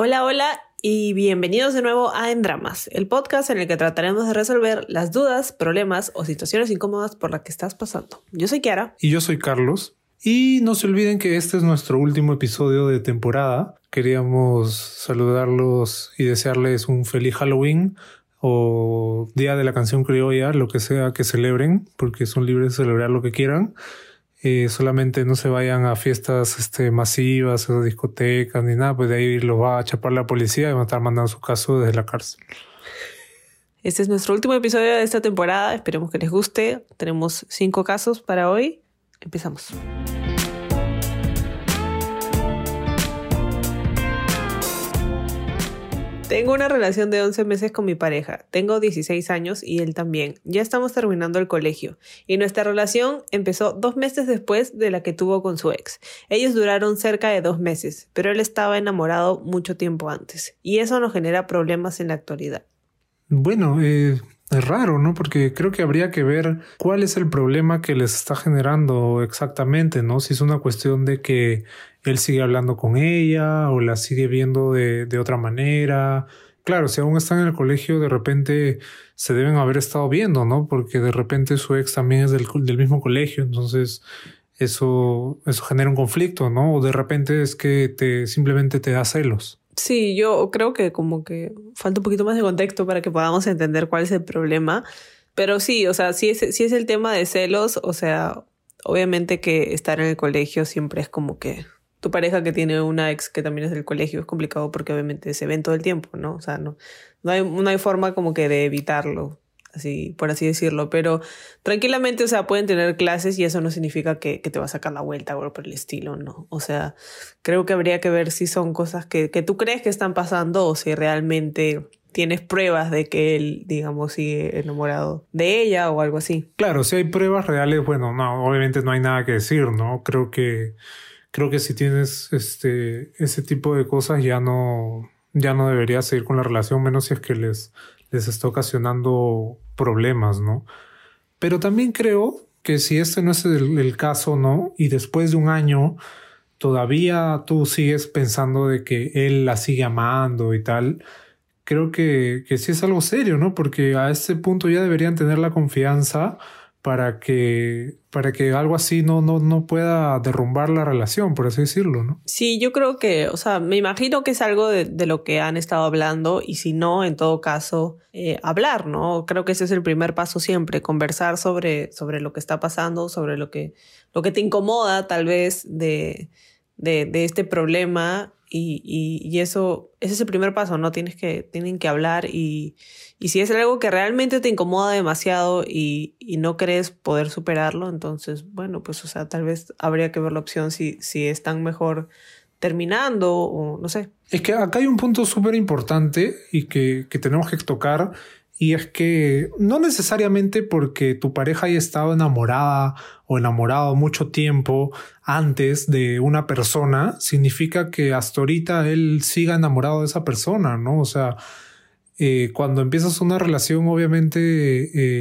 Hola, hola y bienvenidos de nuevo a En Dramas, el podcast en el que trataremos de resolver las dudas, problemas o situaciones incómodas por las que estás pasando. Yo soy Kiara. Y yo soy Carlos. Y no se olviden que este es nuestro último episodio de temporada. Queríamos saludarlos y desearles un feliz Halloween o Día de la Canción Criolla, lo que sea que celebren, porque son libres de celebrar lo que quieran. Eh, solamente no se vayan a fiestas este, masivas o discotecas ni nada, pues de ahí los va a chapar la policía y van a estar mandando su caso desde la cárcel. Este es nuestro último episodio de esta temporada, esperemos que les guste. Tenemos cinco casos para hoy. Empezamos. Tengo una relación de 11 meses con mi pareja. Tengo 16 años y él también. Ya estamos terminando el colegio. Y nuestra relación empezó dos meses después de la que tuvo con su ex. Ellos duraron cerca de dos meses, pero él estaba enamorado mucho tiempo antes. Y eso nos genera problemas en la actualidad. Bueno, eh, es raro, ¿no? Porque creo que habría que ver cuál es el problema que les está generando exactamente, ¿no? Si es una cuestión de que él sigue hablando con ella o la sigue viendo de, otra manera. Claro, si aún están en el colegio, de repente se deben haber estado viendo, ¿no? Porque de repente su ex también es del, del mismo colegio, entonces eso, eso genera un conflicto, ¿no? O de repente es que te simplemente te da celos. Sí, yo creo que como que falta un poquito más de contexto para que podamos entender cuál es el problema. Pero sí, o sea, si es, si es el tema de celos, o sea, obviamente que estar en el colegio siempre es como que tu pareja que tiene una ex que también es del colegio es complicado porque obviamente se ven todo el tiempo, ¿no? O sea, no, no, hay, no hay forma como que de evitarlo así, por así decirlo, pero tranquilamente, o sea, pueden tener clases y eso no significa que, que te va a sacar la vuelta o por el estilo, ¿no? O sea, creo que habría que ver si son cosas que, que tú crees que están pasando o si realmente tienes pruebas de que él, digamos, sigue enamorado de ella o algo así. Claro, si hay pruebas reales, bueno, no, obviamente no hay nada que decir, ¿no? Creo que, creo que si tienes este, ese tipo de cosas ya no, ya no deberías seguir con la relación, menos si es que les, les está ocasionando problemas, ¿no? Pero también creo que si este no es el, caso, ¿no? Y después de un año todavía tú sigues pensando de que él la sigue amando y tal, creo que, que sí es algo serio, ¿no? Porque a ese punto ya deberían tener la confianza para que, para que algo así no, no, no pueda derrumbar la relación, por así decirlo, ¿no? Sí, yo creo que, o sea, me imagino que es algo de, de lo que han estado hablando y si no, en todo caso, eh, hablar, ¿no? Creo que ese es el primer paso siempre, conversar sobre, sobre lo que está pasando, sobre lo que, lo que te incomoda tal vez de, de, de este problema y, y, y, eso, ese es el primer paso, ¿no? Tienes que, tienen que hablar y, y si es algo que realmente te incomoda demasiado y, y, no crees poder superarlo, entonces, bueno, pues, o sea, tal vez habría que ver la opción si, si están mejor terminando o no sé. Es que acá hay un punto súper importante y que, que tenemos que tocar y es que no necesariamente porque tu pareja haya estado enamorada o enamorado mucho tiempo antes de una persona, significa que hasta ahorita él siga enamorado de esa persona, ¿no? O sea, eh, cuando empiezas una relación, obviamente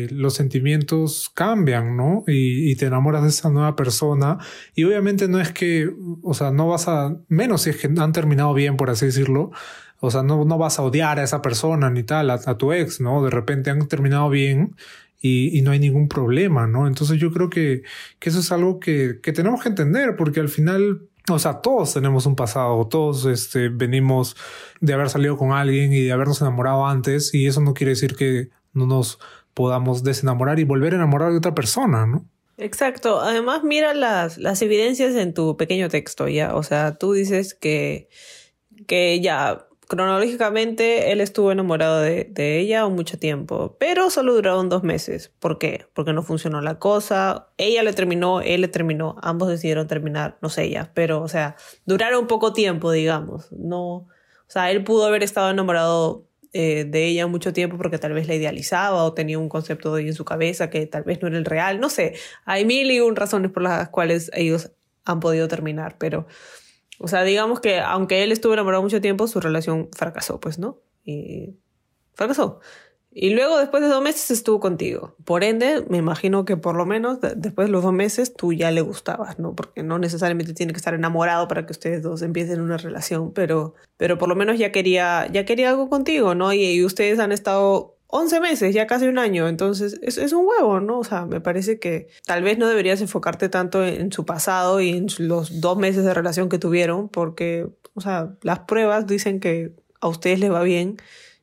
eh, los sentimientos cambian, ¿no? Y, y, te enamoras de esa nueva persona. Y obviamente no es que, o sea, no vas a, menos si es que han terminado bien, por así decirlo, o sea, no, no vas a odiar a esa persona ni tal, a, tu ex, ¿no? De repente han terminado bien y, y, no hay ningún problema, ¿no? Entonces yo creo que, que eso es algo que, que tenemos que entender porque al final o sea, todos tenemos un pasado, todos este, venimos de haber salido con alguien y de habernos enamorado antes y eso no quiere decir que no nos podamos desenamorar y volver a enamorar de otra persona, ¿no? Exacto. Además, mira las, las evidencias en tu pequeño texto, ¿ya? O sea, tú dices que, que ya cronológicamente él estuvo enamorado de, de, ella mucho tiempo, pero solo duraron dos meses. ¿Por qué? Porque no funcionó la cosa. Ella le terminó, él le terminó, ambos decidieron terminar, no sé ella, pero o sea, duraron poco tiempo, digamos. No, o sea, él pudo haber estado enamorado eh, de ella mucho tiempo porque tal vez la idealizaba o tenía un concepto de ella en su cabeza que tal vez no era el real, no sé. Hay mil y un razones por las cuales ellos han podido terminar, pero o sea, digamos que aunque él estuvo enamorado mucho tiempo, su relación fracasó, pues, ¿no? Y fracasó. Y luego, después de dos meses, estuvo contigo. Por ende, me imagino que por lo menos después de los dos meses tú ya le gustabas, ¿no? Porque no necesariamente tiene que estar enamorado para que ustedes dos empiecen una relación, pero, pero por lo menos ya quería, ya quería algo contigo, ¿no? Y, y ustedes han estado 11 meses, ya casi un año, entonces es, es, un huevo, ¿no? O sea, me parece que tal vez no deberías enfocarte tanto en, su pasado y en los dos meses de relación que tuvieron, porque, o sea, las pruebas dicen que a ustedes les va bien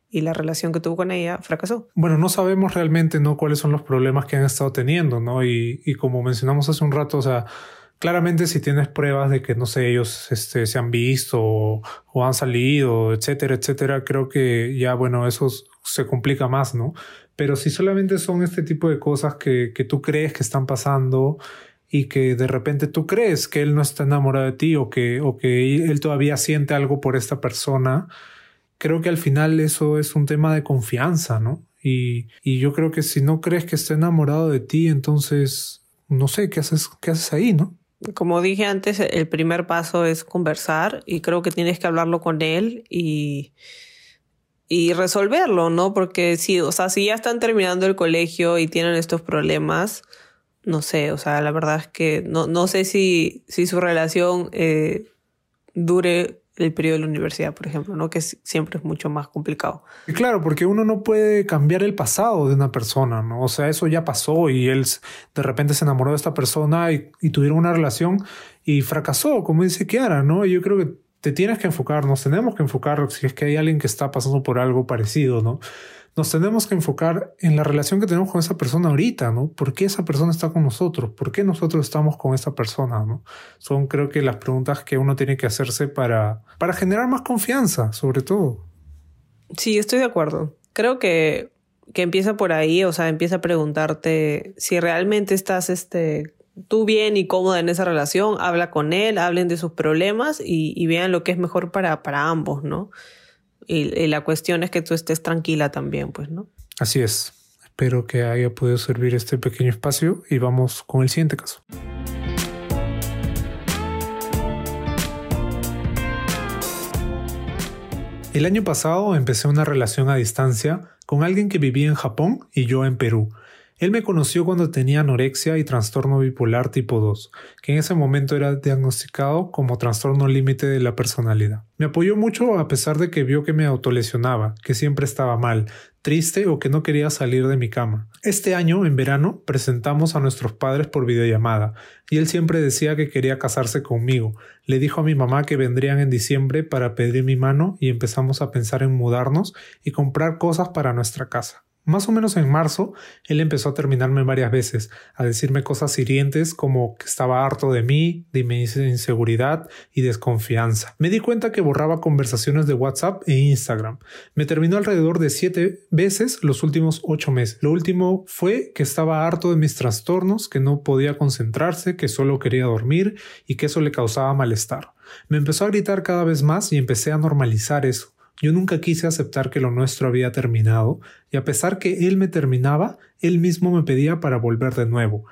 y la relación que tuvo con ella fracasó. Bueno, no sabemos realmente, ¿no? Cuáles son los problemas que han estado teniendo, ¿no? Y, y como mencionamos hace un rato, o sea, Claramente si tienes pruebas de que, no sé, ellos este, se han visto o, han salido, etcétera, etcétera, creo que ya, bueno, eso se complica más, ¿no? Pero si solamente son este tipo de cosas que, que tú crees que están pasando y que de repente tú crees que él no está enamorado de ti o que, o que él todavía siente algo por esta persona, creo que al final eso es un tema de confianza, ¿no? Y, y yo creo que si no crees que está enamorado de ti, entonces no sé qué haces, qué haces ahí, ¿no? Como dije antes, el primer paso es conversar y creo que tienes que hablarlo con él y, y resolverlo, ¿no? Porque si, o sea, si ya están terminando el colegio y tienen estos problemas, no sé, o sea, la verdad es que no, no sé si, si su relación eh, dure el periodo de la universidad, por ejemplo, ¿no? Que siempre es mucho más complicado. Y claro, porque uno no puede cambiar el pasado de una persona, ¿no? O sea, eso ya pasó y él de repente se enamoró de esta persona y, y tuvieron una relación y fracasó, como dice Kiara, ¿no? Yo creo que te tienes que enfocar, nos tenemos que enfocar si es que hay alguien que está pasando por algo parecido, ¿no? Nos tenemos que enfocar en la relación que tenemos con esa persona ahorita, ¿no? ¿Por qué esa persona está con nosotros? ¿Por qué nosotros estamos con esa persona, ¿no? Son creo que las preguntas que uno tiene que hacerse para, para generar más confianza, sobre todo. Sí, estoy de acuerdo. Creo que, que empieza por ahí, o sea, empieza a preguntarte si realmente estás este, tú bien y cómoda en esa relación, habla con él, hablen de sus problemas y, y vean lo que es mejor para, para ambos, ¿no? Y, la cuestión es que tú estés tranquila también, pues, ¿no? Así es. Espero que haya podido servir este pequeño espacio y vamos con el siguiente caso. El año pasado empecé una relación a distancia con alguien que vivía en Japón y yo en Perú. Él me conoció cuando tenía anorexia y trastorno bipolar tipo 2, que en ese momento era diagnosticado como trastorno límite de la personalidad. Me apoyó mucho a pesar de que vio que me autolesionaba, que siempre estaba mal, triste o que no quería salir de mi cama. Este año, en verano, presentamos a nuestros padres por videollamada, y él siempre decía que quería casarse conmigo. Le dijo a mi mamá que vendrían en diciembre para pedir mi mano y empezamos a pensar en mudarnos y comprar cosas para nuestra casa. Más o menos en marzo, él empezó a terminarme varias veces, a decirme cosas hirientes como que estaba harto de mí, de mi inseguridad y desconfianza. Me di cuenta que borraba conversaciones de WhatsApp e Instagram. Me terminó alrededor de siete veces los últimos ocho meses. Lo último fue que estaba harto de mis trastornos, que no podía concentrarse, que solo quería dormir y que eso le causaba malestar. Me empezó a gritar cada vez más y empecé a normalizar eso. Yo nunca quise aceptar que lo nuestro había terminado, y a pesar que él me terminaba, él mismo me pedía para volver de nuevo,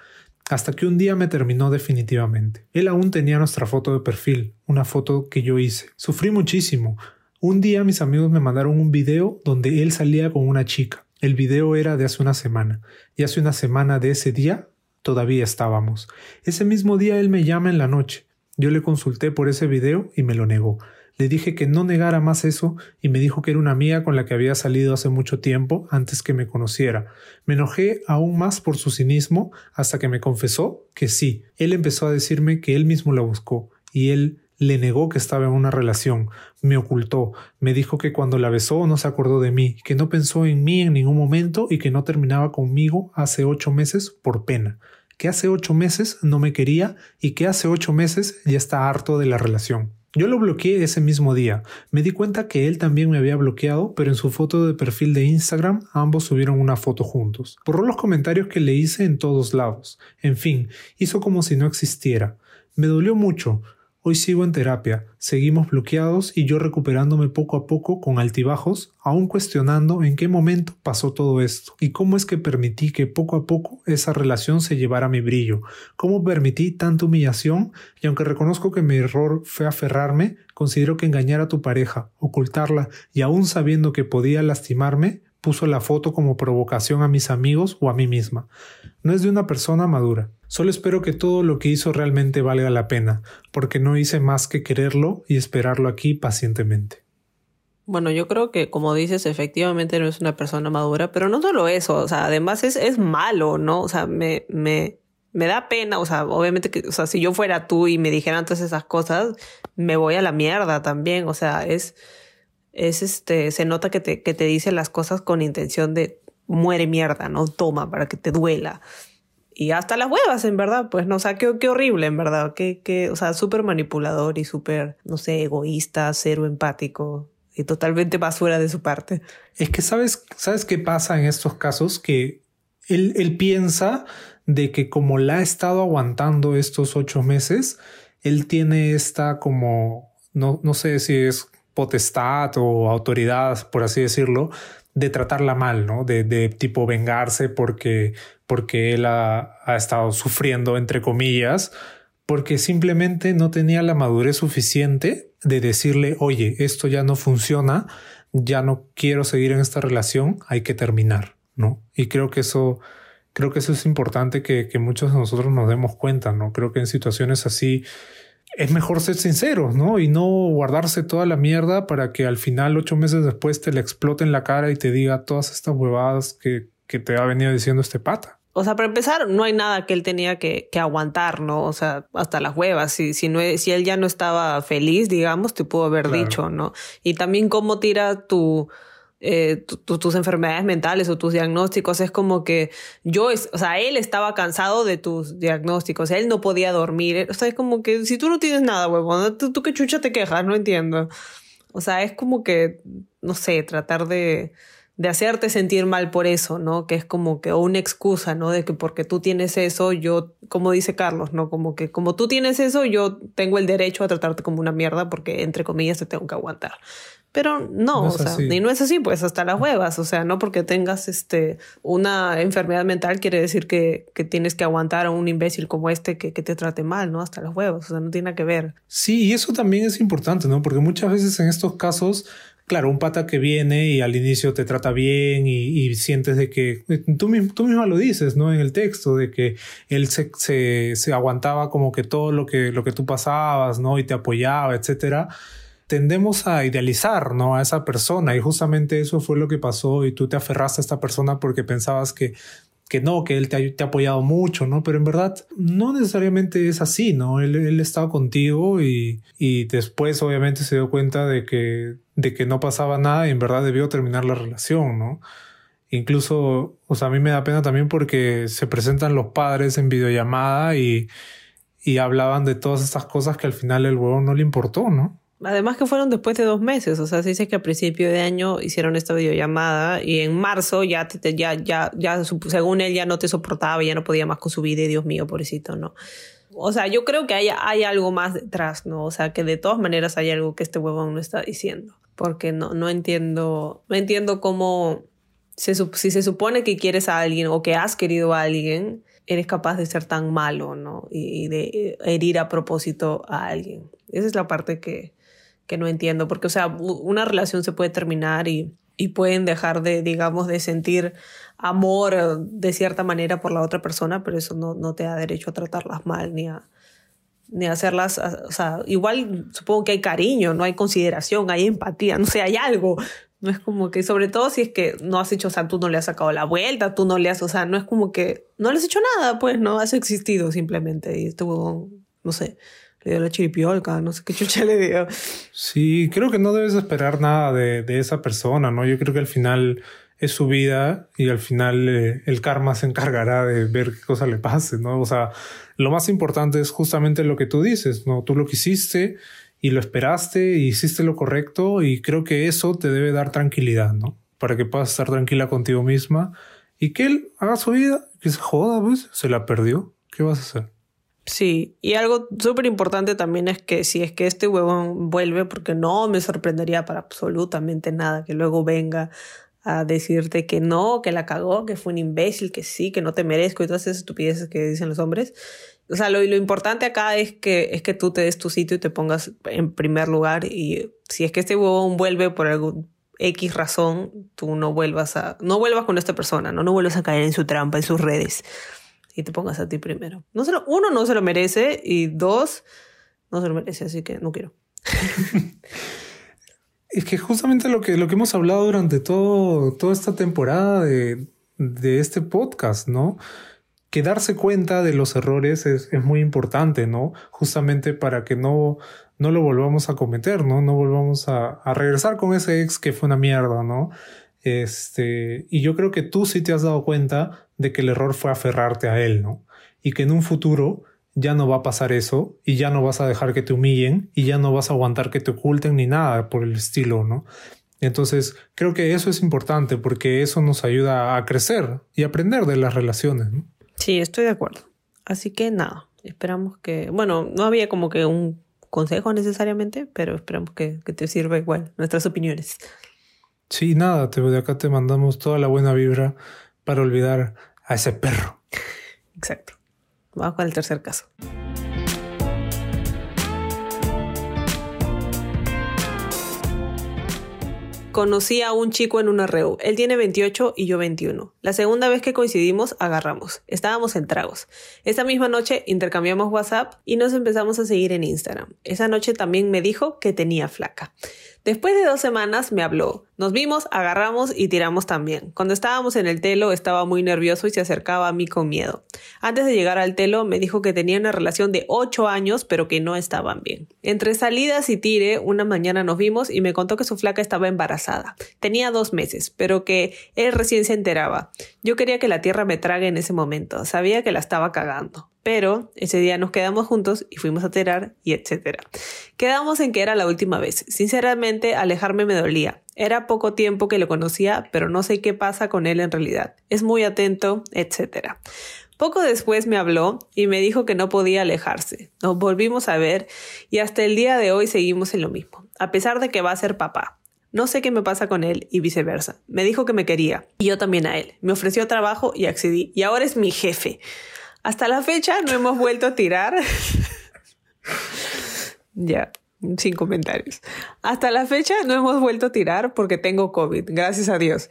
hasta que un día me terminó definitivamente. Él aún tenía nuestra foto de perfil, una foto que yo hice. Sufrí muchísimo. Un día mis amigos me mandaron un video donde él salía con una chica. El video era de hace una semana, y hace una semana de ese día todavía estábamos. Ese mismo día él me llama en la noche. Yo le consulté por ese video y me lo negó. Le dije que no negara más eso y me dijo que era una amiga con la que había salido hace mucho tiempo antes que me conociera. Me enojé aún más por su cinismo hasta que me confesó que sí. Él empezó a decirme que él mismo la buscó y él le negó que estaba en una relación, me ocultó, me dijo que cuando la besó no se acordó de mí, que no pensó en mí en ningún momento y que no terminaba conmigo hace ocho meses por pena, que hace ocho meses no me quería y que hace ocho meses ya está harto de la relación. Yo lo bloqueé ese mismo día. Me di cuenta que él también me había bloqueado, pero en su foto de perfil de Instagram ambos subieron una foto juntos. Borró los comentarios que le hice en todos lados. En fin, hizo como si no existiera. Me dolió mucho. Hoy sigo en terapia, seguimos bloqueados y yo recuperándome poco a poco con altibajos, aún cuestionando en qué momento pasó todo esto y cómo es que permití que poco a poco esa relación se llevara mi brillo, cómo permití tanta humillación y aunque reconozco que mi error fue aferrarme, considero que engañar a tu pareja, ocultarla y aún sabiendo que podía lastimarme, puso la foto como provocación a mis amigos o a mí misma. No es de una persona madura. Solo espero que todo lo que hizo realmente valga la pena, porque no hice más que quererlo y esperarlo aquí pacientemente. Bueno, yo creo que, como dices, efectivamente no es una persona madura, pero no solo eso, o sea, además es, es malo, ¿no? O sea, me, me, me da pena, o sea, obviamente que, o sea, si yo fuera tú y me dijeran todas esas cosas, me voy a la mierda también, o sea, es es este, se nota que te, que te dice las cosas con intención de muere mierda, ¿no? Toma para que te duela. Y hasta las huevas, en verdad, pues no, o qué, qué horrible, en verdad, que, que o sea, súper manipulador y súper, no sé, egoísta, cero empático y totalmente basura de su parte. Es que sabes, sabes qué pasa en estos casos, que él, él piensa de que como la ha estado aguantando estos ocho meses, él tiene esta como, no, no sé si es potestad o autoridad, por así decirlo, de tratarla mal, ¿no? De, de tipo vengarse porque, porque él ha, estado sufriendo, entre comillas, porque simplemente no tenía la madurez suficiente de decirle, oye, esto ya no funciona, ya no quiero seguir en esta relación, hay que terminar, ¿no? Y creo que eso, creo que eso es importante que, muchos de nosotros nos demos cuenta, ¿no? Creo que en situaciones así, es mejor ser sinceros, ¿no? Y no guardarse toda la mierda para que al final, ocho meses después, te le explote en la cara y te diga todas estas huevadas que te ha venido diciendo este pata. O sea, para empezar, no hay nada que él tenía que, que aguantar, ¿no? O sea, hasta las huevas. Si, si, no, si él ya no estaba feliz, digamos, te pudo haber claro. dicho, ¿no? Y también cómo tira tu, eh, tu, tus enfermedades mentales o tus diagnósticos. Es como que yo, es, o sea, él estaba cansado de tus diagnósticos, él no podía dormir. O sea, es como que si tú no tienes nada, huevón, ¿tú, tú qué chucha te quejas, no entiendo. O sea, es como que, no sé, tratar de, de hacerte sentir mal por eso, ¿no? Que es como que una excusa, ¿no? De que porque tú tienes eso, yo, como dice Carlos, ¿no? Como que como tú tienes eso, yo tengo el derecho a tratarte como una mierda porque, entre comillas, te tengo que aguantar. Pero no, no o sea, y no es así, pues hasta las huevas, o sea, no porque tengas este una enfermedad mental quiere decir que, que tienes que aguantar a un imbécil como este que, que, te trate mal, ¿no? Hasta las huevas, o sea, no tiene nada que ver. Sí, y eso también es importante, ¿no? Porque muchas veces en estos casos, claro, un pata que viene y al inicio te trata bien y, sientes de que, tú, tú misma lo dices, ¿no? En el texto, de que él se, se, se aguantaba como que todo lo que, lo que tú pasabas, ¿no? Y te apoyaba, etcétera tendemos a idealizar ¿no? a esa persona y justamente eso fue lo que pasó y tú te aferraste a esta persona porque pensabas que, que no, que él te ha, apoyado mucho, ¿no? Pero en verdad no necesariamente es así, ¿no? Él, él estaba contigo y, y después obviamente se dio cuenta de que, de que no pasaba nada y en verdad debió terminar la relación, ¿no? Incluso, o sea, a mí me da pena también porque se presentan los padres en videollamada y, y hablaban de todas estas cosas que al final el huevo no le importó, ¿no? Además que fueron después de dos meses, o sea, se dice que a principio de año hicieron esta videollamada y en marzo ya, te, ya, ya, ya, según él ya no te soportaba ya no podía más con su vida y Dios mío, pobrecito, ¿no? O sea, yo creo que hay, hay algo más detrás, ¿no? O sea, que de todas maneras hay algo que este huevón no está diciendo. Porque no, no entiendo, no entiendo cómo, se, si se supone que quieres a alguien o que has querido a alguien, eres capaz de ser tan malo, ¿no? Y, y de herir a propósito a alguien. Esa es la parte que, que no entiendo, porque, o sea, una relación se puede terminar y, y pueden dejar de, digamos, de sentir amor de cierta manera por la otra persona, pero eso no, no te da derecho a tratarlas mal ni a, ni a hacerlas, o sea, igual supongo que hay cariño, no hay consideración, hay empatía, no sé, hay algo. No es como que, sobre todo si es que no has hecho, o sea, tú no le has sacado la vuelta, tú no le has, o sea, no es como que no le has hecho nada, pues, no, has existido simplemente y estuvo, no sé, le dio la chiripiolca, no sé qué chucha le dio. Sí, creo que no debes esperar nada de, de esa persona, ¿no? Yo creo que al final es su vida y al final eh, el karma se encargará de ver qué cosa le pase, ¿no? O sea, lo más importante es justamente lo que tú dices, ¿no? Tú lo quisiste y lo esperaste y hiciste lo correcto y creo que eso te debe dar tranquilidad, ¿no? Para que puedas estar tranquila contigo misma y que él haga su vida, que se joda, pues, se la perdió. ¿Qué vas a hacer? Sí, y algo súper importante también es que si es que este huevón vuelve, porque no me sorprendería para absolutamente nada que luego venga a decirte que no, que la cagó, que fue un imbécil, que sí, que no te merezco y todas esas estupideces que dicen los hombres. O sea, lo, lo importante acá es que, es que tú te des tu sitio y te pongas en primer lugar y si es que este huevón vuelve por algún X razón tú no vuelvas a, no vuelvas con esta persona, no, no vuelvas a caer en su trampa, en sus redes y te pongas a ti primero. No se uno, no se lo merece y dos, no se lo merece, así que no quiero. es que justamente lo que, lo que hemos hablado durante todo, toda esta temporada de, de este podcast, ¿no? Que darse cuenta de los errores es, es muy importante, ¿no? Justamente para que no, no lo volvamos a cometer, ¿no? No volvamos a, a regresar con ese ex que fue una mierda, ¿no? Este, y yo creo que tú sí te has dado cuenta de que el error fue aferrarte a él, ¿no? Y que en un futuro ya no va a pasar eso y ya no vas a dejar que te humillen y ya no vas a aguantar que te oculten ni nada por el estilo, ¿no? Entonces, creo que eso es importante porque eso nos ayuda a crecer y aprender de las relaciones, ¿no? Sí, estoy de acuerdo. Así que nada, esperamos que, bueno, no había como que un consejo necesariamente, pero esperamos que, que te sirva igual nuestras opiniones. Sí, nada, te, de acá te mandamos toda la buena vibra para olvidar a ese perro. Exacto. Vamos con el tercer caso. Conocí a un chico en una reu. Él tiene 28 y yo 21. La segunda vez que coincidimos, agarramos. Estábamos en tragos. Esa misma noche intercambiamos WhatsApp y nos empezamos a seguir en Instagram. Esa noche también me dijo que tenía flaca. Después de dos semanas me habló. Nos vimos, agarramos y tiramos también. Cuando estábamos en el telo estaba muy nervioso y se acercaba a mí con miedo. Antes de llegar al telo me dijo que tenía una relación de ocho años pero que no estaban bien. Entre salidas y tire, una mañana nos vimos y me contó que su flaca estaba embarazada. Tenía dos meses, pero que él recién se enteraba. Yo quería que la tierra me trague en ese momento. Sabía que la estaba cagando. Pero ese día nos quedamos juntos y fuimos a tirar y etcétera. Quedamos en que era la última vez. Sinceramente, alejarme me dolía. Era poco tiempo que lo conocía, pero no sé qué pasa con él en realidad. Es muy atento, etcétera. Poco después me habló y me dijo que no podía alejarse. Nos volvimos a ver y hasta el día de hoy seguimos en lo mismo, a pesar de que va a ser papá. No sé qué me pasa con él y viceversa. Me dijo que me quería y yo también a él. Me ofreció trabajo y accedí y ahora es mi jefe. Hasta la fecha no hemos vuelto a tirar. ya, sin comentarios. Hasta la fecha no hemos vuelto a tirar porque tengo COVID, gracias a Dios.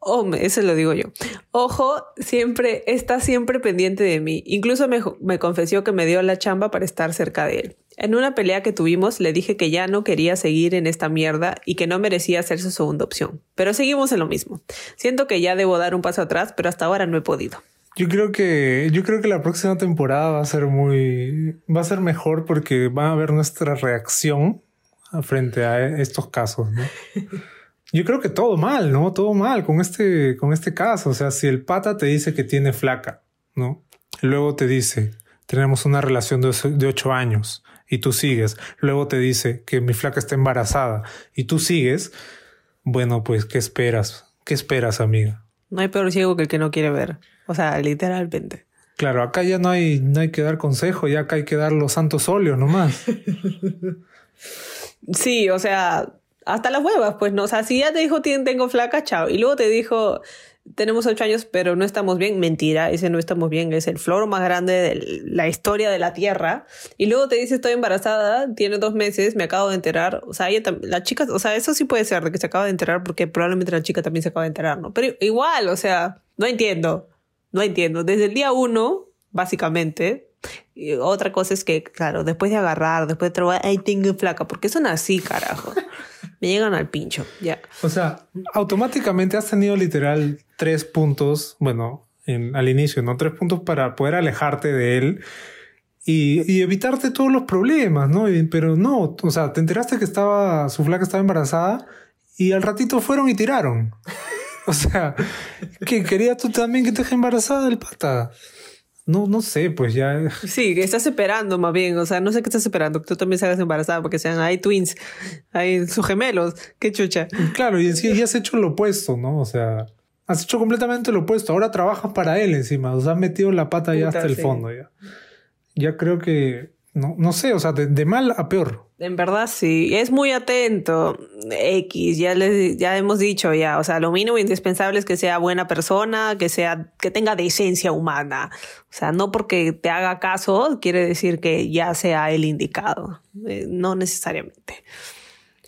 Oh, eso lo digo yo. Ojo, siempre está siempre pendiente de mí. Incluso me, me confesó que me dio la chamba para estar cerca de él. En una pelea que tuvimos le dije que ya no quería seguir en esta mierda y que no merecía ser su segunda opción. Pero seguimos en lo mismo. Siento que ya debo dar un paso atrás, pero hasta ahora no he podido. Yo creo que yo creo que la próxima temporada va a ser muy va a ser mejor porque va a ver nuestra reacción frente a estos casos, ¿no? Yo creo que todo mal, ¿no? Todo mal con este con este caso, o sea, si el pata te dice que tiene flaca, ¿no? Luego te dice, tenemos una relación de, de ocho años y tú sigues. Luego te dice que mi flaca está embarazada y tú sigues. Bueno, pues, ¿qué esperas? ¿Qué esperas, amiga? No hay peor ciego que el que no quiere ver. O sea, literalmente. Claro, acá ya no hay, no hay que dar consejo, ya acá hay que dar los santos óleos nomás. sí, o sea, hasta las huevas, pues no. O sea, si ya te dijo tengo flaca, chao. Y luego te dijo tenemos ocho años, pero no estamos bien. Mentira, ese no estamos bien, es el floro más grande de la historia de la Tierra. Y luego te dice estoy embarazada, tiene dos meses, me acabo de enterar. O sea, ella la chica, o sea, eso sí puede ser de que se acaba de enterar porque probablemente la chica también se acaba de enterar, ¿no? Pero igual, o sea, no entiendo, no entiendo. Desde el día uno, básicamente, y otra cosa es que, claro, después de agarrar, después de trabajar, ay, tengo flaca, porque son así, carajo. Me llegan al pincho, ya. O sea, automáticamente has tenido literal tres puntos, bueno, en, al inicio, ¿no? Tres puntos para poder alejarte de él y, y evitarte todos los problemas, ¿no? pero no, o sea, te enteraste que estaba, su flaca estaba embarazada y al ratito fueron y tiraron. o sea, que querías tú también que te deje embarazada el pata. No, no sé, pues ya. Sí, que estás esperando más bien. O sea, no sé qué estás esperando. Que tú también salgas embarazada porque sean ahí twins, ahí sus gemelos. Qué chucha. Claro, y sí, ya has hecho lo opuesto, ¿no? O sea, has hecho completamente lo opuesto. Ahora trabajas para él encima. O sea, has metido la pata ya hasta el fondo ya. Ya creo que no, no sé, o sea, de, mal a peor. En verdad sí, es muy atento. X, ya les, ya hemos dicho ya, o sea, lo mínimo indispensable es que sea buena persona, que sea, que tenga decencia humana. O sea, no porque te haga caso quiere decir que ya sea el indicado. Eh, no necesariamente.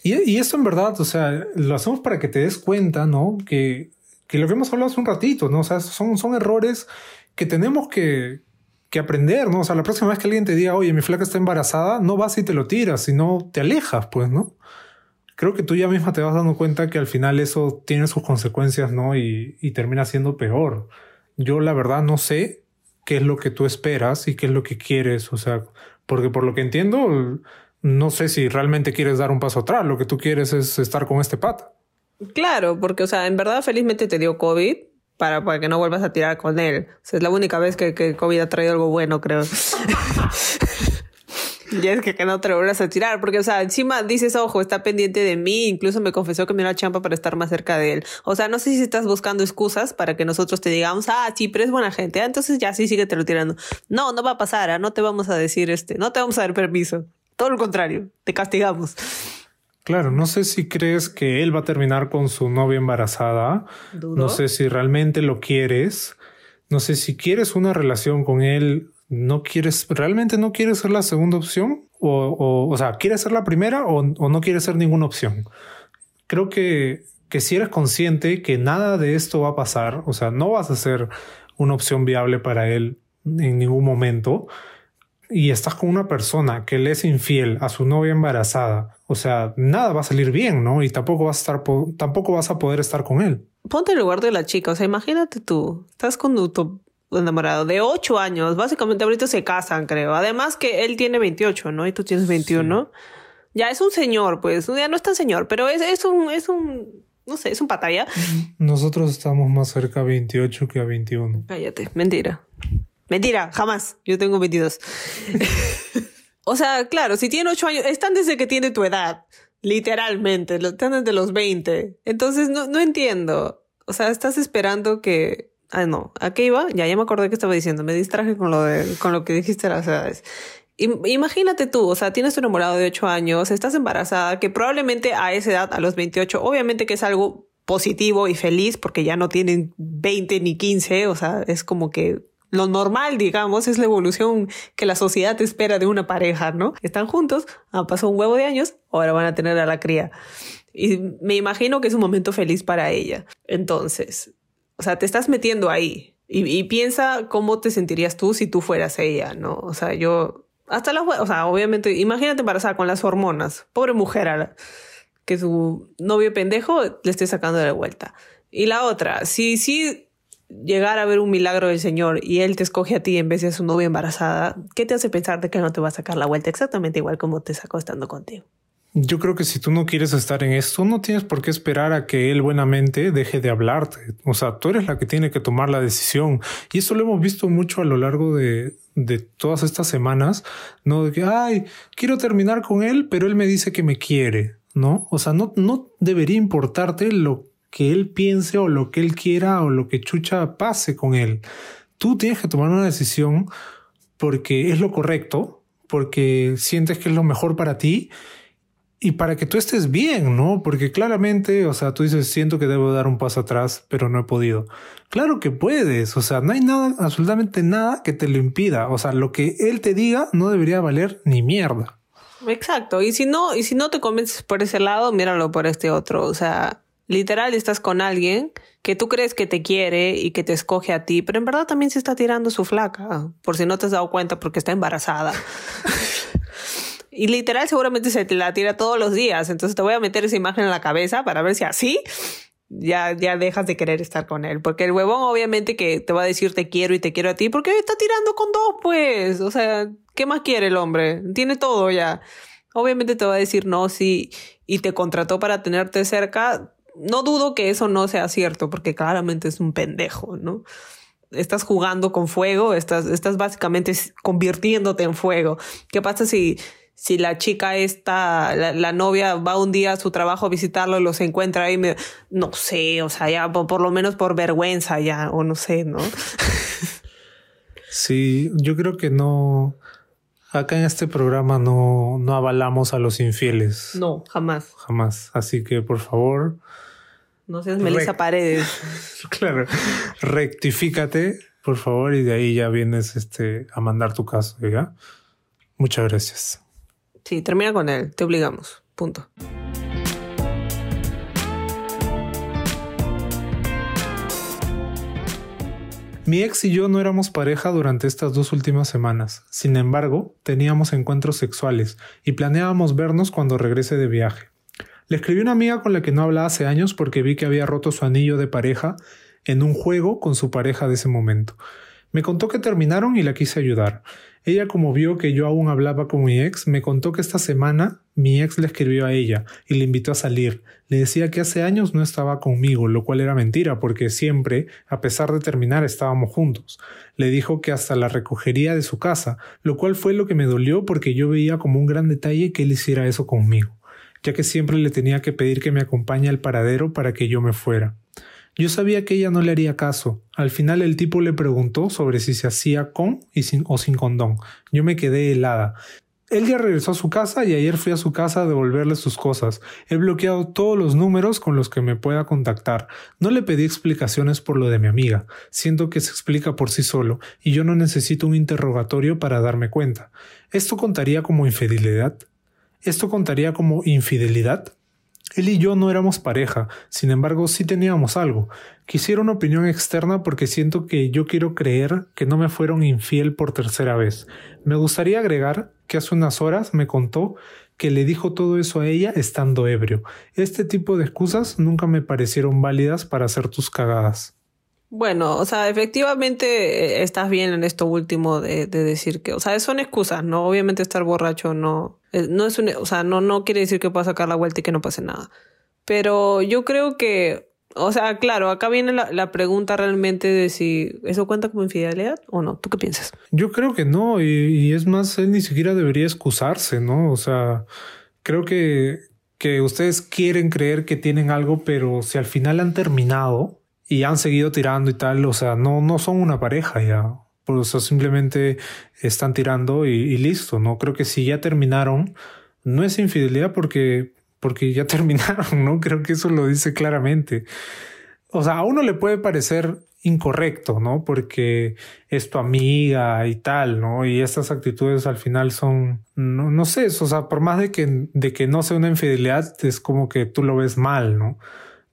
Y, esto en verdad, o sea, lo hacemos para que te des cuenta, ¿no? Que, que lo que hemos hablado hace un ratito, ¿no? O sea, son, son errores que tenemos que, que aprender, ¿no? O sea, la próxima vez que alguien te diga, oye, mi flaca está embarazada, no vas y te lo tiras, sino te alejas, pues, ¿no? Creo que tú ya misma te vas dando cuenta que al final eso tiene sus consecuencias, ¿no? Y, termina siendo peor. Yo la verdad no sé qué es lo que tú esperas y qué es lo que quieres, o sea, porque por lo que entiendo, no sé si realmente quieres dar un paso atrás, lo que tú quieres es estar con este pata. Claro, porque, o sea, en verdad felizmente te dio COVID para, para que no vuelvas a tirar con él. O sea, es la única vez que, que COVID ha traído algo bueno, creo. Y es que, que no te vuelvas a tirar, porque, o sea, encima dices, ojo, está pendiente de mí, incluso me confesó que me dio la champa para estar más cerca de él. O sea, no sé si estás buscando excusas para que nosotros te digamos, ah, sí, pero es buena gente, ah, entonces ya sí, síguete lo tirando. No, no va a pasar, ¿ah? no te vamos a decir, este, no te vamos a dar permiso. Todo lo contrario, te castigamos. Claro, no sé si crees que él va a terminar con su novia embarazada. ¿Dudo? No sé si realmente lo quieres. No sé si quieres una relación con él. ¿No quieres, realmente no quieres ser la segunda opción? O, o, o sea, ¿quieres ser la primera o, o no quieres ser ninguna opción? Creo que, que si eres consciente que nada de esto va a pasar, o sea, no vas a ser una opción viable para él en ningún momento, y estás con una persona que le es infiel a su novia embarazada, o sea, nada va a salir bien, ¿no? Y tampoco vas a estar, tampoco vas a poder estar con él. Ponte en el lugar de la chica, o sea, imagínate tú, estás con tu enamorado de 8 años, básicamente ahorita se casan, creo. Además que él tiene 28, ¿no? Y tú tienes 21. Sí. Ya es un señor, pues, ya no es tan señor, pero es, es un, es un, no sé, es un patalla. Nosotros estamos más cerca a 28 que a 21. Cállate, mentira. Mentira, jamás. Yo tengo 22. o sea, claro, si tiene 8 años, están desde que tiene tu edad. Literalmente, están desde los 20. Entonces, no, no entiendo. O sea, estás esperando que... Ah, no. ¿A qué iba? Ya, ya me acordé que estaba diciendo. Me distraje con lo, de, con lo que dijiste de las edades. Imagínate tú, o sea, tienes un enamorado de 8 años, estás embarazada, que probablemente a esa edad, a los 28, obviamente que es algo positivo y feliz porque ya no tienen 20 ni 15, o sea, es como que lo normal, digamos, es la evolución que la sociedad espera de una pareja, ¿no? Están juntos, han pasado un huevo de años, ahora van a tener a la cría. Y me imagino que es un momento feliz para ella. Entonces, o sea, te estás metiendo ahí y, piensa cómo te sentirías tú si tú fueras ella, ¿no? O sea, yo, hasta la, o sea, obviamente, imagínate embarazada con las hormonas, pobre mujer, a la, que su novio pendejo le esté sacando de vuelta. Y la otra, si, si llegar a ver un milagro del Señor y Él te escoge a ti en vez de a su novia embarazada, ¿qué te hace pensar de que no te va a sacar la vuelta exactamente igual como te sacó estando contigo? Yo creo que si tú no quieres estar en esto, no tienes por qué esperar a que él buenamente deje de hablarte. O sea, tú eres la que tiene que tomar la decisión. Y eso lo hemos visto mucho a lo largo de, de todas estas semanas, ¿no? De que, ay, quiero terminar con él, pero él me dice que me quiere, ¿no? O sea, no, no debería importarte lo que él piense o lo que él quiera o lo que chucha pase con él. Tú tienes que tomar una decisión porque es lo correcto, porque sientes que es lo mejor para ti y para que tú estés bien, ¿no? Porque claramente, o sea, tú dices, siento que debo dar un paso atrás, pero no he podido. Claro que puedes, o sea, no hay nada, absolutamente nada que te lo impida. O sea, lo que él te diga no debería valer ni mierda. Exacto, y si no, y si no te convences por ese lado, míralo por este otro. O sea, literal estás con alguien que tú crees que te quiere y que te escoge a ti, pero en verdad también se está tirando su flaca, por si no te has dado cuenta porque está embarazada. Y literal seguramente se te la tira todos los días. Entonces te voy a meter esa imagen en la cabeza para ver si así ya, ya dejas de querer estar con él. Porque el huevón obviamente que te va a decir te quiero y te quiero a ti porque está tirando con dos, pues. O sea, ¿qué más quiere el hombre? Tiene todo ya. Obviamente te va a decir no, sí, y te contrató para tenerte cerca. No dudo que eso no sea cierto porque claramente es un pendejo, ¿no? estás jugando con fuego, estás, estás básicamente convirtiéndote en fuego. ¿Qué pasa si si la chica esta, la, novia va un día a su trabajo a visitarlo y los encuentra ahí, no sé, o sea, ya por, por, lo menos por vergüenza ya, o no sé, ¿no? Sí, yo creo que no, acá en este programa no, no avalamos a los infieles. No, jamás. Jamás. Así que por favor. No seas Melissa Paredes. claro. Rectifícate, por favor, y de ahí ya vienes este, a mandar tu caso, ¿ya? Muchas gracias. Sí, termina con él, te obligamos. Punto. Mi ex y yo no éramos pareja durante estas dos últimas semanas. Sin embargo, teníamos encuentros sexuales y planeábamos vernos cuando regrese de viaje. Le escribí a una amiga con la que no hablaba hace años porque vi que había roto su anillo de pareja en un juego con su pareja de ese momento. Me contó que terminaron y la quise ayudar. Ella, como vio que yo aún hablaba con mi ex, me contó que esta semana mi ex le escribió a ella y le invitó a salir. Le decía que hace años no estaba conmigo, lo cual era mentira, porque siempre, a pesar de terminar, estábamos juntos. Le dijo que hasta la recogería de su casa, lo cual fue lo que me dolió porque yo veía como un gran detalle que él hiciera eso conmigo, ya que siempre le tenía que pedir que me acompañe al paradero para que yo me fuera. Yo sabía que ella no le haría caso. Al final el tipo le preguntó sobre si se hacía con y sin, o sin condón. Yo me quedé helada. Él ya regresó a su casa y ayer fui a su casa a devolverle sus cosas. He bloqueado todos los números con los que me pueda contactar. No le pedí explicaciones por lo de mi amiga. Siento que se explica por sí solo y yo no necesito un interrogatorio para darme cuenta. ¿Esto contaría como infidelidad? ¿Esto contaría como infidelidad? Él y yo no éramos pareja, sin embargo sí teníamos algo. Quisiera una opinión externa porque siento que yo quiero creer que no me fueron infiel por tercera vez. Me gustaría agregar que hace unas horas me contó que le dijo todo eso a ella estando ebrio. Este tipo de excusas nunca me parecieron válidas para hacer tus cagadas. Bueno, o sea, efectivamente eh, estás bien en esto último de, decir que, o sea, son excusas, ¿no? Obviamente estar borracho no, eh, no es un, o sea, no, no quiere decir que pueda sacar la vuelta y que no pase nada. Pero yo creo que, o sea, claro, acá viene la, pregunta realmente de si eso cuenta como infidelidad o no. ¿Tú qué piensas? Yo creo que no, y, y es más, él ni siquiera debería excusarse, ¿no? O sea, creo que, que ustedes quieren creer que tienen algo, pero si al final han terminado, y han seguido tirando y tal, o sea, no, no son una pareja ya. Por eso simplemente están tirando y, listo, ¿no? Creo que si ya terminaron, no es infidelidad porque, porque ya terminaron, ¿no? Creo que eso lo dice claramente. O sea, a uno le puede parecer incorrecto, ¿no? Porque es tu amiga y tal, ¿no? Y estas actitudes al final son, no, no sé, o sea, por más de que, de que no sea una infidelidad, es como que tú lo ves mal, ¿no?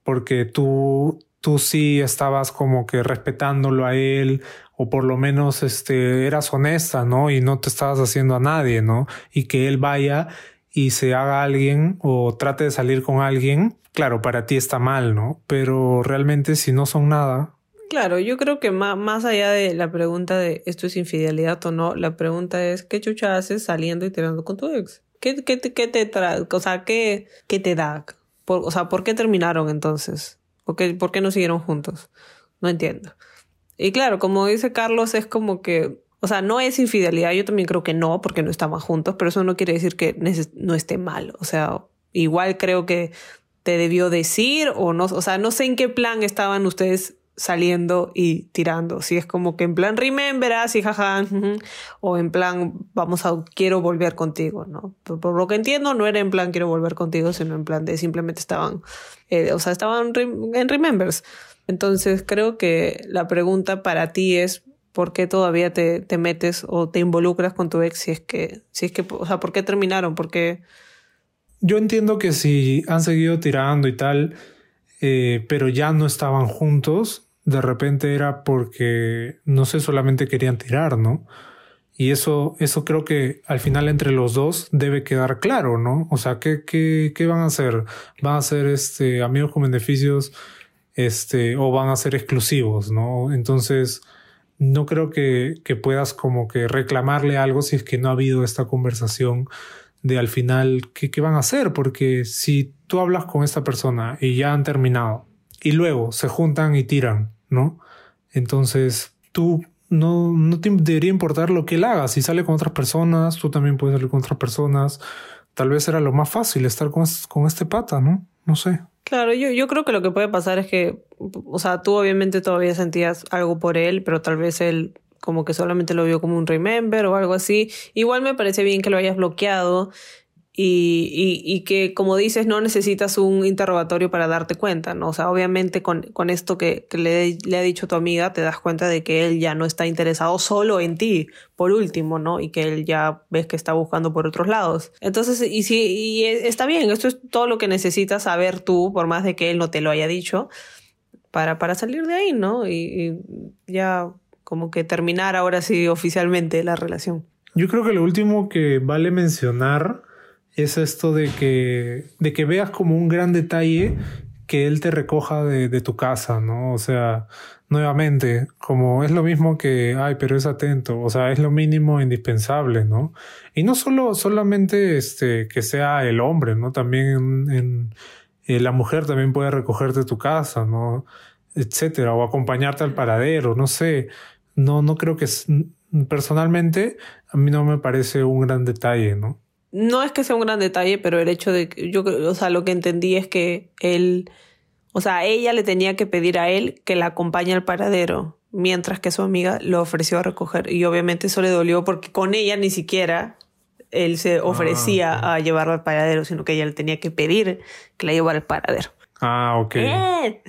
Porque tú, tú sí estabas como que respetándolo a él o por lo menos este eras honesta, ¿no? Y no te estabas haciendo a nadie, ¿no? Y que él vaya y se haga alguien o trate de salir con alguien, claro, para ti está mal, ¿no? Pero realmente si no son nada. Claro, yo creo que más, más allá de la pregunta de esto es infidelidad o no, la pregunta es ¿qué chucha haces saliendo y tirando con tu ex? ¿Qué, qué, qué te trae? O sea, ¿qué, qué te da? o sea, ¿por qué terminaron entonces? ¿Por qué, no siguieron juntos? No entiendo. Y claro, como dice Carlos, es como que, o sea, no es infidelidad, yo también creo que no, porque no estaban juntos, pero eso no quiere decir que no esté mal. O sea, igual creo que te debió decir o no, o sea, no sé en qué plan estaban ustedes saliendo y tirando. Si es como que en plan remember, así jaja, o en plan vamos a quiero volver contigo, ¿no? Por, lo que entiendo, no era en plan quiero volver contigo, sino en plan de simplemente estaban, eh, o sea, estaban en remembers. Entonces creo que la pregunta para ti es ¿por qué todavía te, te metes o te involucras con tu ex si es que, si es que, o sea, ¿por qué terminaron? Porque yo entiendo que si han seguido tirando y tal, eh, pero ya no estaban juntos, de repente era porque, no sé, solamente querían tirar, ¿no? Y eso, eso creo que al final entre los dos debe quedar claro, ¿no? O sea, ¿qué, qué, qué van a hacer? ¿Van a ser este, amigos con beneficios este, o van a ser exclusivos, ¿no? Entonces, no creo que, que puedas como que reclamarle algo si es que no ha habido esta conversación de al final qué, qué van a hacer, porque si tú hablas con esta persona y ya han terminado y luego se juntan y tiran, ¿no? Entonces, tú no, no te debería importar lo que él haga. Si sale con otras personas, tú también puedes salir con otras personas. Tal vez era lo más fácil estar con, con este pata, ¿no? No sé. Claro, yo, yo creo que lo que puede pasar es que, o sea, tú obviamente todavía sentías algo por él, pero tal vez él como que solamente lo vio como un remember o algo así. Igual me parece bien que lo hayas bloqueado y, que, como dices, no necesitas un interrogatorio para darte cuenta, ¿no? O sea, obviamente con, con esto que, que le, ha dicho tu amiga, te das cuenta de que él ya no está interesado solo en ti, por último, ¿no? Y que él ya ves que está buscando por otros lados. Entonces, y sí, y está bien, esto es todo lo que necesitas saber tú, por más de que él no te lo haya dicho, para, para salir de ahí, ¿no? Y ya como que terminar ahora sí oficialmente la relación. Yo creo que lo último que vale mencionar es esto de que, de que veas como un gran detalle que él te recoja de, de tu casa, ¿no? O sea, nuevamente, como es lo mismo que, ay, pero es atento, o sea, es lo mínimo indispensable, ¿no? Y no solo, solamente este, que sea el hombre, ¿no? También en, eh, la mujer también puede recogerte tu casa, ¿no? Etcétera, o acompañarte al paradero, no sé. No, no creo que, personalmente, a mí no me parece un gran detalle, ¿no? No es que sea un gran detalle, pero el hecho de que yo, o sea, lo que entendí es que él o sea, ella le tenía que pedir a él que la acompañe al paradero, mientras que su amiga lo ofreció a recoger. Y obviamente eso le dolió porque con ella ni siquiera él se ofrecía ah, a llevarlo al paradero, sino que ella le tenía que pedir que la llevara al paradero. Ah, ok. ¡Eh!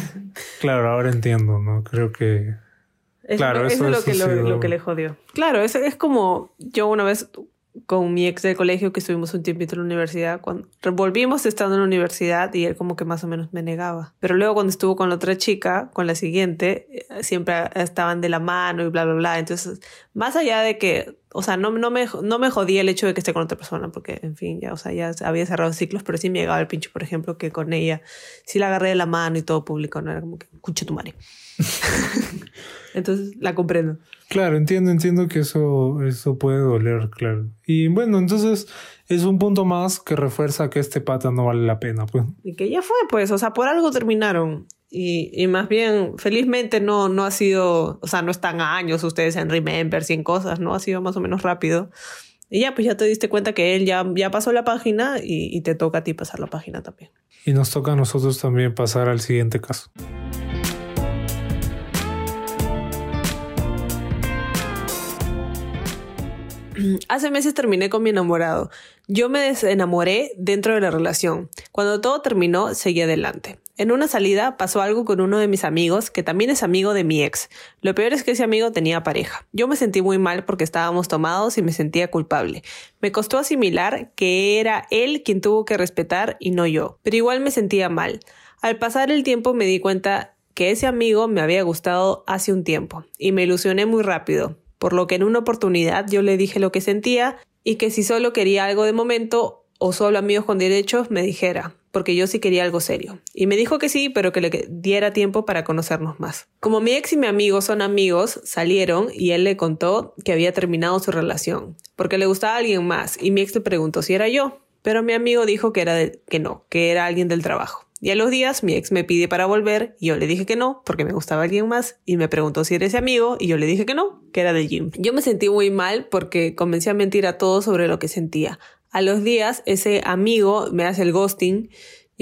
claro, ahora entiendo, ¿no? Creo que... claro, eso, es lo, que, lo, que le jodió. Claro, es, es como yo una vez con mi ex de colegio que estuvimos un tiempito en la universidad, cuando volvimos estando en la universidad y él como que más o menos me negaba. Pero luego cuando estuvo con la otra chica, con la siguiente, eh, siempre estaban de la mano y bla, bla, bla. Entonces, más allá de que, o sea, no, no, me, no me jodía el hecho de que esté con otra persona, porque, en fin, ya, o sea, ya había cerrado ciclos, pero sí me llegaba el pinche, por ejemplo, que con ella, sí la agarré de la mano y todo público, no era como que, escuche tu madre. Entonces, la comprendo. Claro, entiendo, entiendo que eso, eso puede doler, claro. Y bueno, entonces es un punto más que refuerza que este pata no vale la pena, pues. Y que ya fue, pues, o sea, por algo terminaron. Y, y más bien, felizmente no, no ha sido, o sea, no están años ustedes en Remember, en cosas, ¿no? Ha sido más o menos rápido. Y ya, pues ya te diste cuenta que él ya, ya pasó la página y, y te toca a ti pasar la página también. Y nos toca a nosotros también pasar al siguiente caso. Hace meses terminé con mi enamorado. Yo me desenamoré dentro de la relación. Cuando todo terminó, seguí adelante. En una salida pasó algo con uno de mis amigos, que también es amigo de mi ex. Lo peor es que ese amigo tenía pareja. Yo me sentí muy mal porque estábamos tomados y me sentía culpable. Me costó asimilar que era él quien tuvo que respetar y no yo. Pero igual me sentía mal. Al pasar el tiempo me di cuenta que ese amigo me había gustado hace un tiempo y me ilusioné muy rápido por lo que en una oportunidad yo le dije lo que sentía y que si solo quería algo de momento o solo amigos con derechos me dijera, porque yo sí quería algo serio. Y me dijo que sí, pero que le diera tiempo para conocernos más. Como mi ex y mi amigo son amigos, salieron y él le contó que había terminado su relación, porque le gustaba a alguien más, y mi ex le preguntó si era yo, pero mi amigo dijo que era que no, que era alguien del trabajo. Y a los días mi ex me pide para volver y yo le dije que no, porque me gustaba alguien más y me preguntó si era ese amigo y yo le dije que no, que era de Jim. Yo me sentí muy mal porque comencé a mentir a todos sobre lo que sentía. A los días ese amigo me hace el ghosting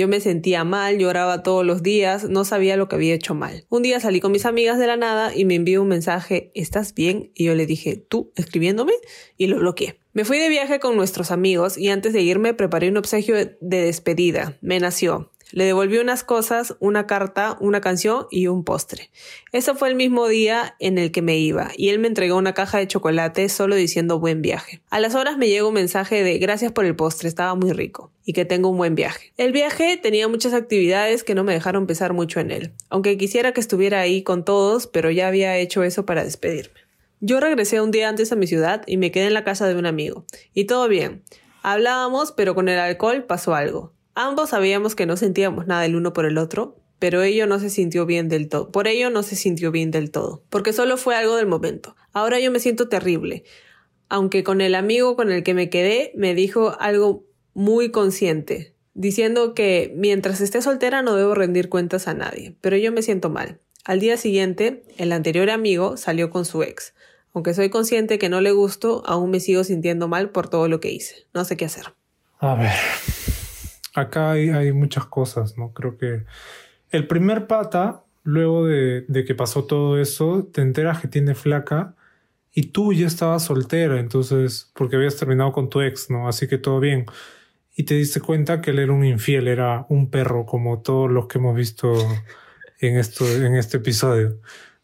yo me sentía mal, lloraba todos los días, no sabía lo que había hecho mal. Un día salí con mis amigas de la nada y me envió un mensaje, ¿estás bien? Y yo le dije, ¿tú escribiéndome? Y lo bloqueé. Me fui de viaje con nuestros amigos y antes de irme preparé un obsequio de despedida. Me nació. Le devolví unas cosas, una carta, una canción y un postre. Ese fue el mismo día en el que me iba, y él me entregó una caja de chocolate solo diciendo buen viaje. A las horas me llegó un mensaje de gracias por el postre, estaba muy rico, y que tengo un buen viaje. El viaje tenía muchas actividades que no me dejaron pensar mucho en él, aunque quisiera que estuviera ahí con todos, pero ya había hecho eso para despedirme. Yo regresé un día antes a mi ciudad y me quedé en la casa de un amigo. Y todo bien. Hablábamos, pero con el alcohol pasó algo. Ambos sabíamos que no sentíamos nada el uno por el otro, pero ello no se sintió bien del todo. Por ello no se sintió bien del todo, porque solo fue algo del momento. Ahora yo me siento terrible, aunque con el amigo con el que me quedé me dijo algo muy consciente, diciendo que mientras esté soltera no debo rendir cuentas a nadie, pero yo me siento mal. Al día siguiente, el anterior amigo salió con su ex. Aunque soy consciente que no le gusto, aún me sigo sintiendo mal por todo lo que hice. No sé qué hacer. A ver, acá hay, muchas cosas, ¿no? Creo que el primer pata, luego de, que pasó todo eso, te enteras que tiene flaca y tú ya estabas soltera, entonces, porque habías terminado con tu ex, ¿no? Así que todo bien. Y te diste cuenta que él era un infiel, era un perro, como todos los que hemos visto en, esto, en este episodio.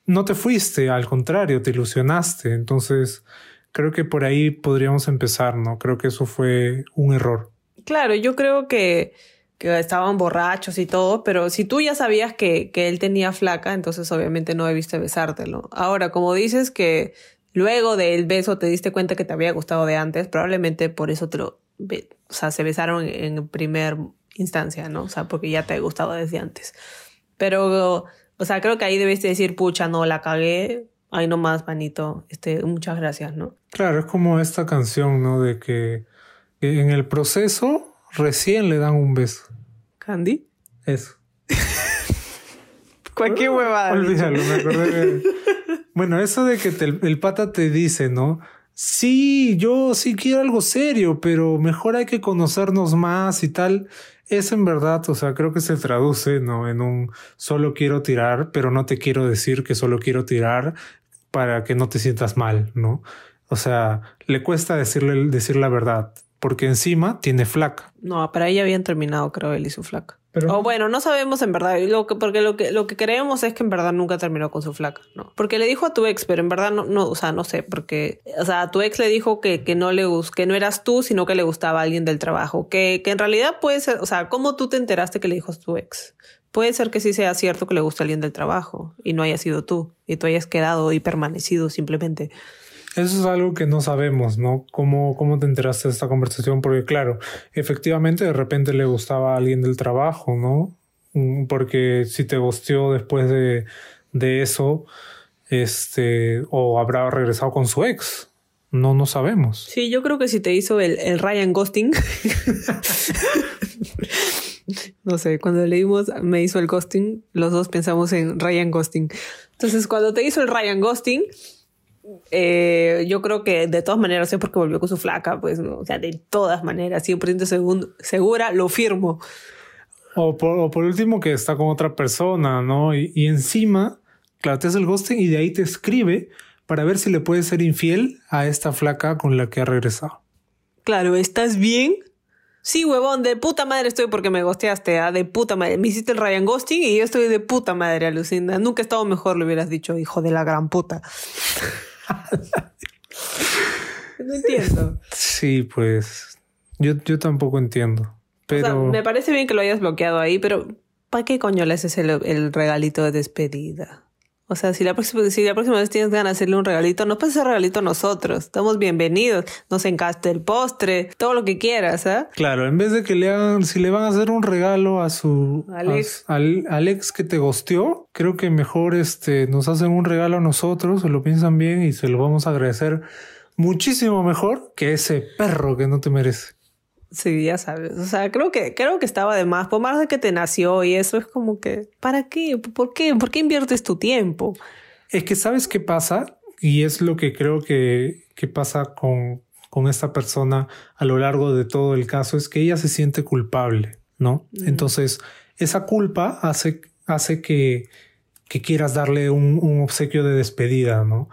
No te fuiste, al contrario, te ilusionaste. Entonces, creo que por ahí podríamos empezar, ¿no? Creo que eso fue un error. Claro, yo creo que que estaban borrachos y todo, pero si tú ya sabías que, que él tenía flaca, entonces obviamente no debiste besártelo. Ahora, como dices que luego del beso te diste cuenta que te había gustado de antes, probablemente por eso te lo, o sea, se besaron en primer instancia, ¿no? O sea, porque ya te ha gustado desde antes. Pero, o sea, creo que ahí debiste decir, pucha, no, la cagué, ahí nomás, manito, este, muchas gracias, ¿no? Claro, es como esta canción, ¿no? De que en el proceso recién le dan un beso. ¿Candy? Eso. Cualquier huevada. Olvídalo, me acordé Bueno, eso de que el pata te dice, ¿no? Sí, yo sí quiero algo serio, pero mejor hay que conocernos más y tal. Es en verdad, o sea, creo que se traduce, ¿no? En un solo quiero tirar, pero no te quiero decir que solo quiero tirar para que no te sientas mal, ¿no? O sea, le cuesta decirle, decir la verdad porque encima tiene flaca. No, para ella habían terminado, creo, él y su flaca. Pero... O bueno, no sabemos en verdad, lo que, porque lo que, lo que creemos es que en verdad nunca terminó con su flaca, ¿no? Porque le dijo a tu ex, pero en verdad no, no o sea, no sé, porque, o sea, a tu ex le dijo que, que no le que no eras tú, sino que le gustaba a alguien del trabajo, que, que en realidad puede ser, o sea, ¿cómo tú te enteraste que le dijo a tu ex? Puede ser que sí sea cierto que le gusta a alguien del trabajo y no haya sido tú, y tú hayas quedado y permanecido simplemente. Eso es algo que no sabemos, ¿no? ¿Cómo, ¿Cómo te enteraste de esta conversación? Porque claro, efectivamente de repente le gustaba a alguien del trabajo, ¿no? Mm, porque si te gusteó después de, de eso, este, o habrá regresado con su ex. No, no sabemos. Sí, yo creo que si te hizo el, el Ryan Ghosting. no sé, cuando leímos me hizo el ghosting, los dos pensamos en Ryan Ghosting. Entonces, cuando te hizo el Ryan Ghosting, eh, yo creo que de todas maneras, sé porque volvió con su flaca, pues, o sea, de todas maneras, 100% segura, lo firmo. O por, por, último, que está con otra persona, ¿no? Y, encima, claro, te hace el ghosting y de ahí te escribe para ver si le puede ser infiel a esta flaca con la que ha regresado. Claro, ¿estás bien? Sí, huevón, de puta madre estoy porque me gosteaste, ¿ah? de puta madre. Me hiciste el Ryan Ghosting y yo estoy de puta madre, alucina. Nunca he estado mejor, le hubieras dicho, hijo de la gran puta. no entiendo. Sí, pues yo, yo tampoco entiendo. Pero... me parece bien que lo hayas bloqueado ahí, pero ¿para qué coño le haces el regalito de despedida? O sea, si la próxima, si la próxima vez tienes ganas de hacerle un regalito, nos puedes hacer regalito a nosotros. Estamos bienvenidos. Nos encanta el postre, todo lo que quieras, ¿eh? Claro, en vez de que le hagan, si le van a hacer un regalo a su Alex, al, Alex que te gosteó, creo que mejor este nos hacen un regalo a nosotros, se lo piensan bien y se lo vamos a agradecer muchísimo mejor que ese perro que no te merece. Sí, ya sabes. O sea, creo que, creo que estaba de más. Por más de que te nació y eso es como que, ¿para qué? ¿Por qué? ¿Por qué inviertes tu tiempo? Es que sabes qué pasa, y es lo que creo que, que pasa con, con esta persona a lo largo de todo el caso, es que ella se siente culpable, ¿no? Entonces, esa culpa hace, hace que, que quieras darle un, un obsequio de despedida, ¿no?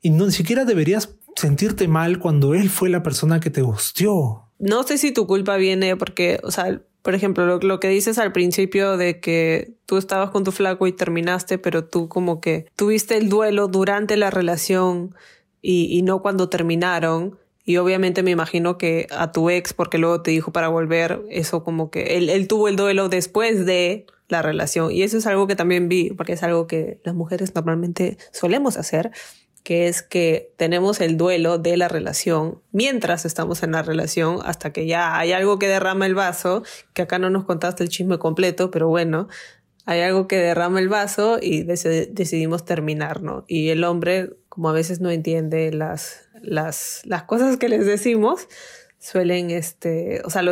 Y no, ni siquiera deberías sentirte mal cuando él fue la persona que te gustió no sé si tu culpa viene porque, o sea, por ejemplo, lo, que dices al principio de que tú estabas con tu flaco y terminaste, pero tú como que tuviste el duelo durante la relación y, no cuando terminaron. Y obviamente me imagino que a tu ex, porque luego te dijo para volver, eso como que él, él tuvo el duelo después de la relación. Y eso es algo que también vi, porque es algo que las mujeres normalmente solemos hacer que es que tenemos el duelo de la relación mientras estamos en la relación hasta que ya hay algo que derrama el vaso, que acá no nos contaste el chisme completo, pero bueno, hay algo que derrama el vaso y decidimos terminar, ¿no? Y el hombre, como a veces no entiende las, las, las cosas que les decimos, suelen, este, o sea,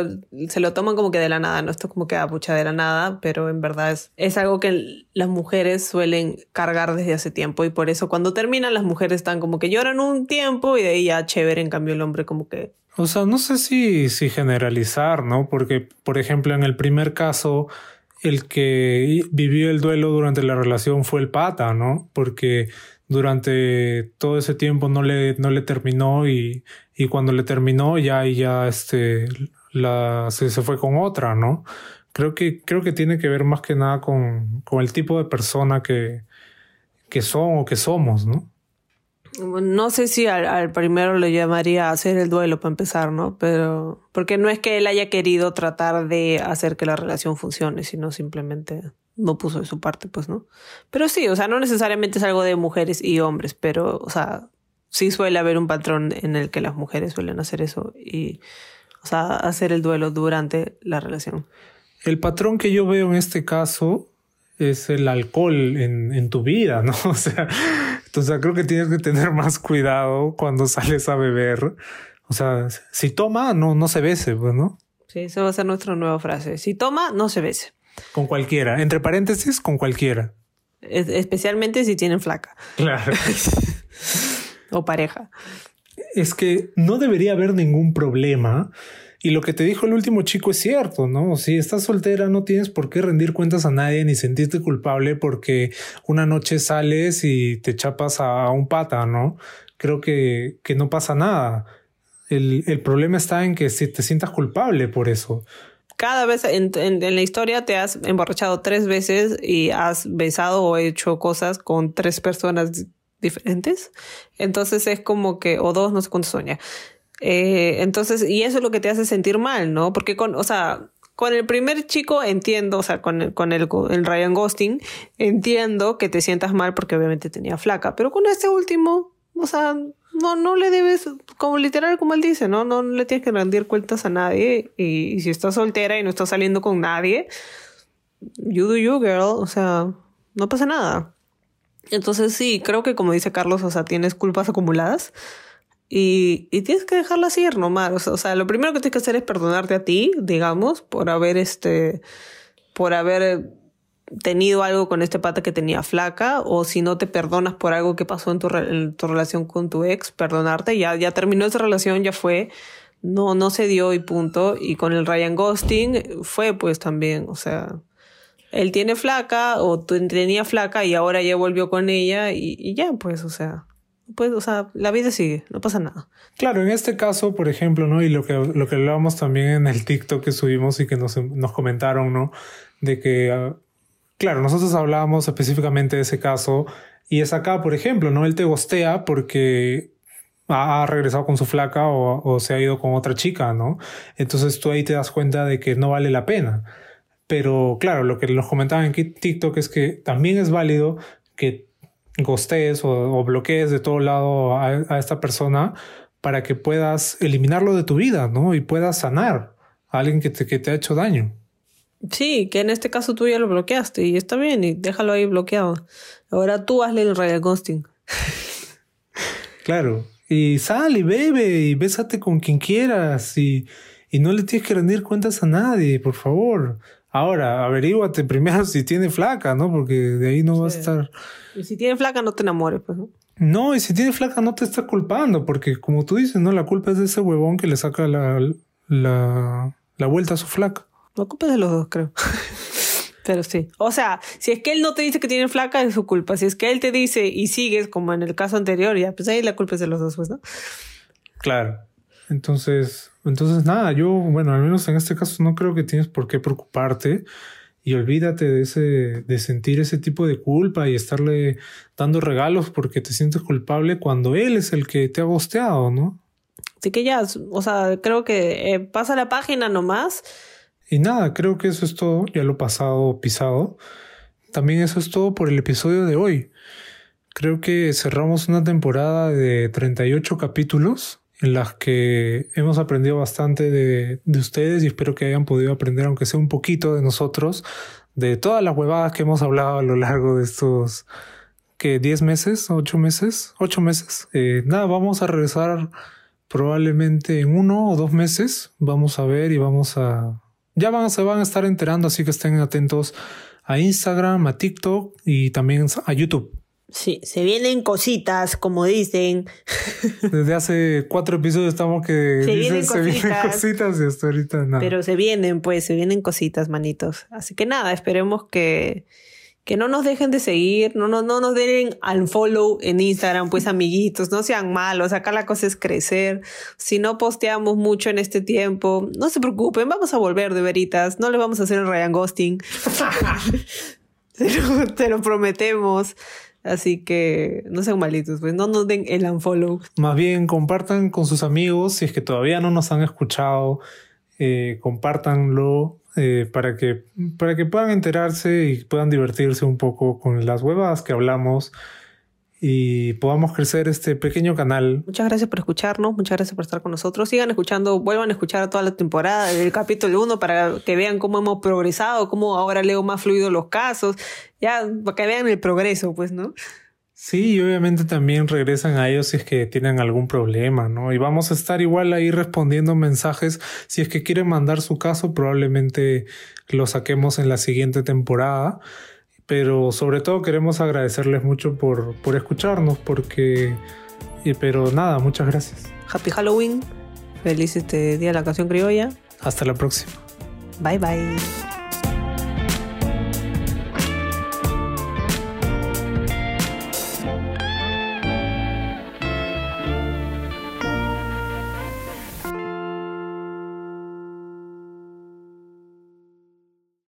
se lo toman como que de la nada, no esto como que a pucha de la nada, pero en verdad es, es algo que las mujeres suelen cargar desde hace tiempo y por eso cuando terminan las mujeres están como que lloran un tiempo y de ahí ya chévere, en cambio el hombre como que... O sea, no sé si, si generalizar, ¿no? Porque, por ejemplo, en el primer caso, el que vivió el duelo durante la relación fue el pata, ¿no? Porque durante todo ese tiempo no le, no le terminó y, y cuando le terminó ya, ya este, la, se, se, fue con otra, ¿no? Creo que, creo que tiene que ver más que nada con, con el tipo de persona que, que son o que somos, ¿no? No sé si al, primero lo llamaría hacer el duelo para empezar, ¿no? Pero porque no es que él haya querido tratar de hacer que la relación funcione, sino simplemente no puso de su parte, pues, ¿no? Pero sí, o sea, no necesariamente es algo de mujeres y hombres, pero, o sea, sí suele haber un patrón en el que las mujeres suelen hacer eso y, o sea, hacer el duelo durante la relación. El patrón que yo veo en este caso es el alcohol en, en tu vida, ¿no? O sea, entonces creo que tienes que tener más cuidado cuando sales a beber. O sea, si toma, no, no se bese, pues, ¿no? Sí, esa va a ser nuestra nueva frase. Si toma, no se bese. Con cualquiera. Entre paréntesis, con cualquiera. especialmente si tienen flaca. Claro. o pareja. Es que no debería haber ningún problema. Y lo que te dijo el último chico es cierto, ¿no? Si estás soltera no tienes por qué rendir cuentas a nadie ni sentirte culpable porque una noche sales y te chapas a un pata, ¿no? Creo que, que no pasa nada. El, el problema está en que si te sientas culpable por eso cada vez en, en, la historia te has emborrachado tres veces y has besado o hecho cosas con tres personas diferentes. Entonces es como que, o dos, no sé cuántos son ya. Eh, entonces, y eso es lo que te hace sentir mal, ¿no? Porque con, o sea, con el primer chico entiendo, o sea, con el, con el, el Ryan Ghosting, entiendo que te sientas mal porque obviamente tenía flaca, pero con este último, o sea, no, no le debes, como literal como él dice, ¿no? No, le tienes que rendir cuentas a nadie y, y si estás soltera y no estás saliendo con nadie, you do you, girl, o sea, no pasa nada. Entonces sí, creo que como dice Carlos, o sea, tienes culpas acumuladas y, y tienes que dejarlas ir nomás. O sea, lo primero que tienes que hacer es perdonarte a ti, digamos, por haber este, por haber tenido algo con este pata que tenía flaca o si no te perdonas por algo que pasó en tu, relación con tu ex, perdonarte, ya, ya terminó esa relación, ya fue, no, no se dio y punto. Y con el Ryan Ghosting fue pues también, o sea, él tiene flaca o tenía flaca y ahora ya volvió con ella y, ya, pues, o sea, pues, o sea, la vida sigue, no pasa nada. Claro, en este caso, por ejemplo, ¿no? Y lo que, lo que hablábamos también en el TikTok que subimos y que nos, nos comentaron, ¿no? De que, ah, claro, nosotros hablábamos específicamente de ese caso y es acá, por ejemplo, ¿no? Él te gostea porque ha regresado con su flaca o, o se ha ido con otra chica, ¿no? Entonces tú ahí te das cuenta de que no vale la pena. Pero claro, lo que nos comentaban en TikTok es que también es válido que gostees o, bloquees de todo lado a, esta persona para que puedas eliminarlo de tu vida, ¿no? Y puedas sanar a alguien que te, que te ha hecho daño. Sí, que en este caso tú ya lo bloqueaste y está bien y déjalo ahí bloqueado. Ahora tú hazle el real ghosting. claro. Y sal y bebe y bésate con quien quieras y, y no le tienes que rendir cuentas a nadie, por favor. Ahora, averíguate primero si tiene flaca, ¿no? Porque de ahí no va a estar. Y si tiene flaca, no te enamores, pues, ¿no? No, y si tiene flaca, no te está culpando, porque como tú dices, ¿no? La culpa es de ese huevón que le saca la, la, la vuelta a su flaca. La culpa es de los dos, creo. Pero sí. O sea, si es que él no te dice que tiene flaca, es su culpa. Si es que él te dice y sigues, como en el caso anterior, ya, pues ahí la culpa es de los dos, pues, ¿no? Claro. Entonces, entonces nada, yo, bueno, al menos en este caso no creo que tienes por qué preocuparte y olvídate de ese, de sentir ese tipo de culpa y estarle dando regalos porque te sientes culpable cuando él es el que te ha bosteado, ¿no? Así que ya, o sea, creo que eh, pasa la página nomás. Y nada, creo que eso es todo, ya lo pasado, pisado. También eso es todo por el episodio de hoy. Creo que cerramos una temporada de 38 capítulos en las que hemos aprendido bastante de, de, ustedes y espero que hayan podido aprender, aunque sea un poquito de nosotros, de todas las huevadas que hemos hablado a lo largo de estos, que 10 meses, 8 meses, 8 meses. Eh, nada, vamos a regresar probablemente en uno o dos meses. Vamos a ver y vamos a... Ya se van a estar enterando, así que estén atentos a Instagram, a TikTok y también a YouTube. Sí, se vienen cositas, como dicen. Desde hace cuatro episodios estamos que se, vienen, cositas. y hasta ahorita nada. Pero se vienen, pues, se vienen cositas, manitos. Así que nada, esperemos que, que no nos dejen de seguir, no, no, no nos den al follow en Instagram, pues amiguitos, no sean malos, acá la cosa es crecer. Si no posteamos mucho en este tiempo, no se preocupen, vamos a volver de veritas, no le vamos a hacer el Ryan Ghosting. te, lo, te lo prometemos. Así que no sean malitos, pues no nos den el unfollow. Más bien compartan con sus amigos, si es que todavía no nos han escuchado, eh, compártanlo eh, para, que, para que puedan enterarse y puedan divertirse un poco con las huevas que hablamos y podamos crecer este pequeño canal. Muchas gracias por escucharnos, muchas gracias por estar con nosotros. Sigan escuchando, vuelvan a escuchar toda la temporada del capítulo 1 para que vean cómo hemos progresado, cómo ahora leo más fluido los casos, ya para que vean el progreso, pues, ¿no? Sí, y obviamente también regresan a ellos si es que tienen algún problema, ¿no? Y vamos a estar igual ahí respondiendo mensajes. Si es que quieren mandar su caso, probablemente lo saquemos en la siguiente temporada pero sobre todo queremos agradecerles mucho por, por escucharnos, porque... pero nada, muchas gracias. Happy Halloween, feliz este día de la canción criolla. Hasta la próxima. Bye bye.